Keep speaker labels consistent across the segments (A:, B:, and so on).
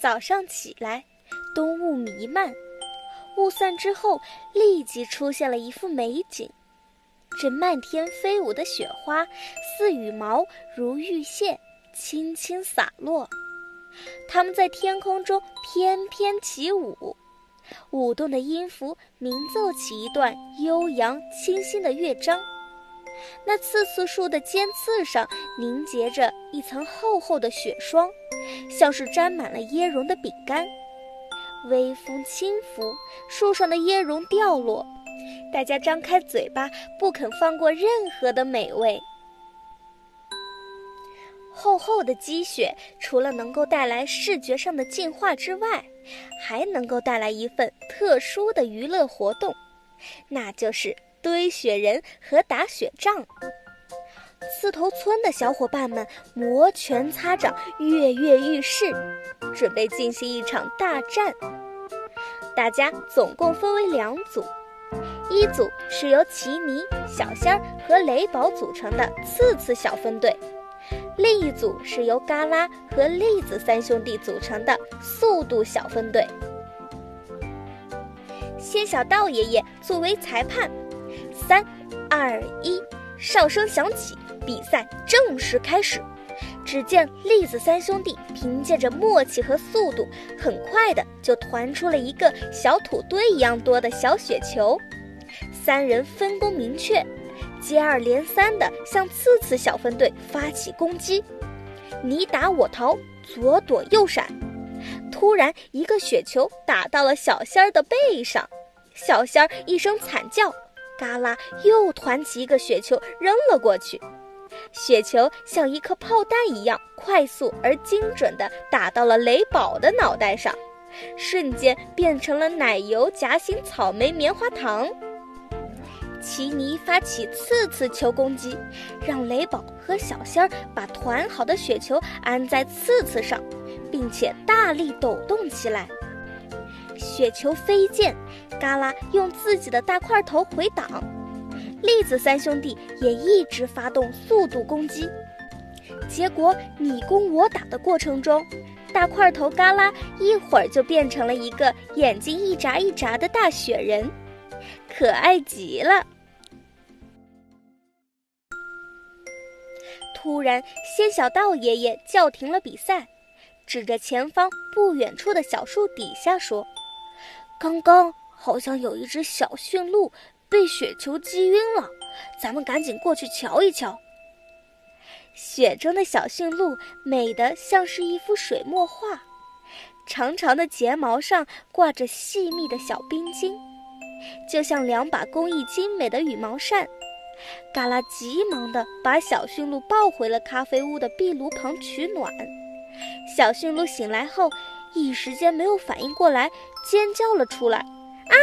A: 早上起来，冬雾弥漫，雾散之后，立即出现了一幅美景。这漫天飞舞的雪花，似羽毛，如玉屑，轻轻洒落。它们在天空中翩翩起舞，舞动的音符鸣奏起一段悠扬清新的乐章。那刺刺树的尖刺上凝结着一层厚厚的雪霜，像是沾满了椰蓉的饼干。微风轻拂，树上的椰蓉掉落，大家张开嘴巴，不肯放过任何的美味。厚厚的积雪，除了能够带来视觉上的净化之外，还能够带来一份特殊的娱乐活动，那就是堆雪人和打雪仗。刺头村的小伙伴们摩拳擦掌，跃跃欲试，准备进行一场大战。大家总共分为两组，一组是由奇尼、小仙儿和雷宝组成的刺刺小分队。另一组是由嘎啦和栗子三兄弟组成的速度小分队。仙小道爷爷作为裁判，三、二、一，哨声响起，比赛正式开始。只见栗子三兄弟凭借着默契和速度，很快的就团出了一个小土堆一样多的小雪球。三人分工明确。接二连三地向刺刺小分队发起攻击，你打我逃，左躲右闪。突然，一个雪球打到了小仙儿的背上，小仙儿一声惨叫，嘎啦又团起一个雪球扔了过去。雪球像一颗炮弹一样快速而精准地打到了雷宝的脑袋上，瞬间变成了奶油夹心草莓棉花糖。奇尼发起刺刺球攻击，让雷宝和小仙儿把团好的雪球安在刺刺上，并且大力抖动起来。雪球飞溅，嘎啦用自己的大块头回挡。栗子三兄弟也一直发动速度攻击，结果你攻我打的过程中，大块头嘎啦一会儿就变成了一个眼睛一眨一眨的大雪人。可爱极了！突然，仙小道爷爷叫停了比赛，指着前方不远处的小树底下说：“刚刚好像有一只小驯鹿被雪球击晕了，咱们赶紧过去瞧一瞧。”雪中的小驯鹿美得像是一幅水墨画，长长的睫毛上挂着细密的小冰晶。就像两把工艺精美的羽毛扇，嘎啦急忙地把小驯鹿抱回了咖啡屋的壁炉旁取暖。小驯鹿醒来后，一时间没有反应过来，尖叫了出来：“啊，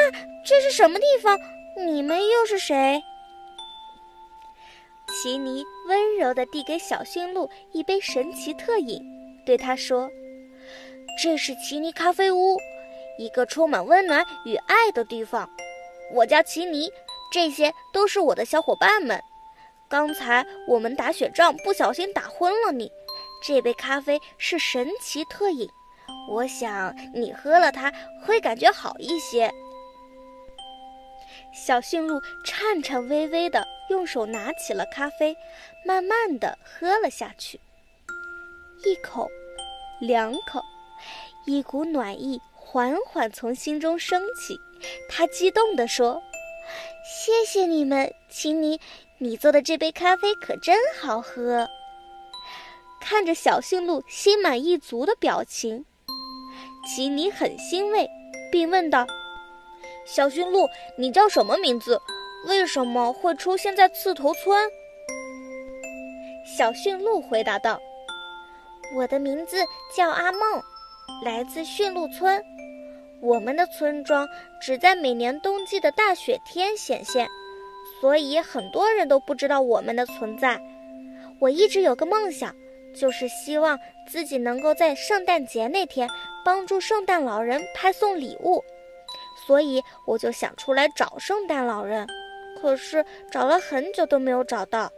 A: 这是什么地方？你们又是谁？”奇尼温柔地递给小驯鹿一杯神奇特饮，对他说：“这是奇尼咖啡屋，一个充满温暖与爱的地方。”我叫奇尼，这些都是我的小伙伴们。刚才我们打雪仗，不小心打昏了你。这杯咖啡是神奇特饮，我想你喝了它会感觉好一些。小驯鹿颤颤巍巍地用手拿起了咖啡，慢慢地喝了下去。一口，两口，一股暖意缓缓从心中升起。他激动地说：“谢谢你们，奇尼，你做的这杯咖啡可真好喝。”看着小驯鹿心满意足的表情，奇尼很欣慰，并问道：“小驯鹿，你叫什么名字？为什么会出现在刺头村？”小驯鹿回答道：“我的名字叫阿梦，来自驯鹿村。”我们的村庄只在每年冬季的大雪天显现，所以很多人都不知道我们的存在。我一直有个梦想，就是希望自己能够在圣诞节那天帮助圣诞老人派送礼物，所以我就想出来找圣诞老人。可是找了很久都没有找到。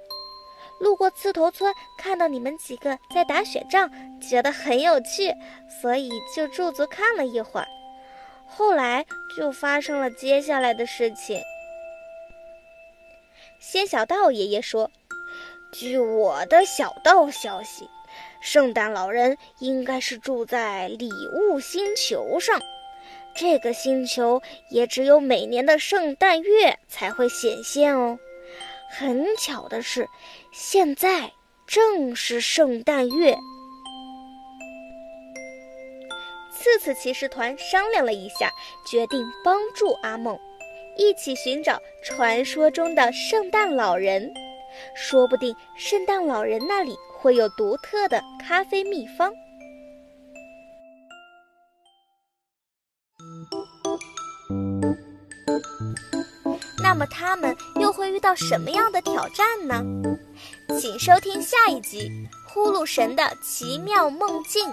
A: 路过刺头村，看到你们几个在打雪仗，觉得很有趣，所以就驻足看了一会儿。后来就发生了接下来的事情。仙小道爷爷说：“
B: 据我的小道消息，圣诞老人应该是住在礼物星球上。这个星球也只有每年的圣诞月才会显现哦。很巧的是，现在正是圣诞月。”
A: 次次骑士团商量了一下，决定帮助阿梦，一起寻找传说中的圣诞老人。说不定圣诞老人那里会有独特的咖啡秘方。那么他们又会遇到什么样的挑战呢？请收听下一集《呼噜神的奇妙梦境》。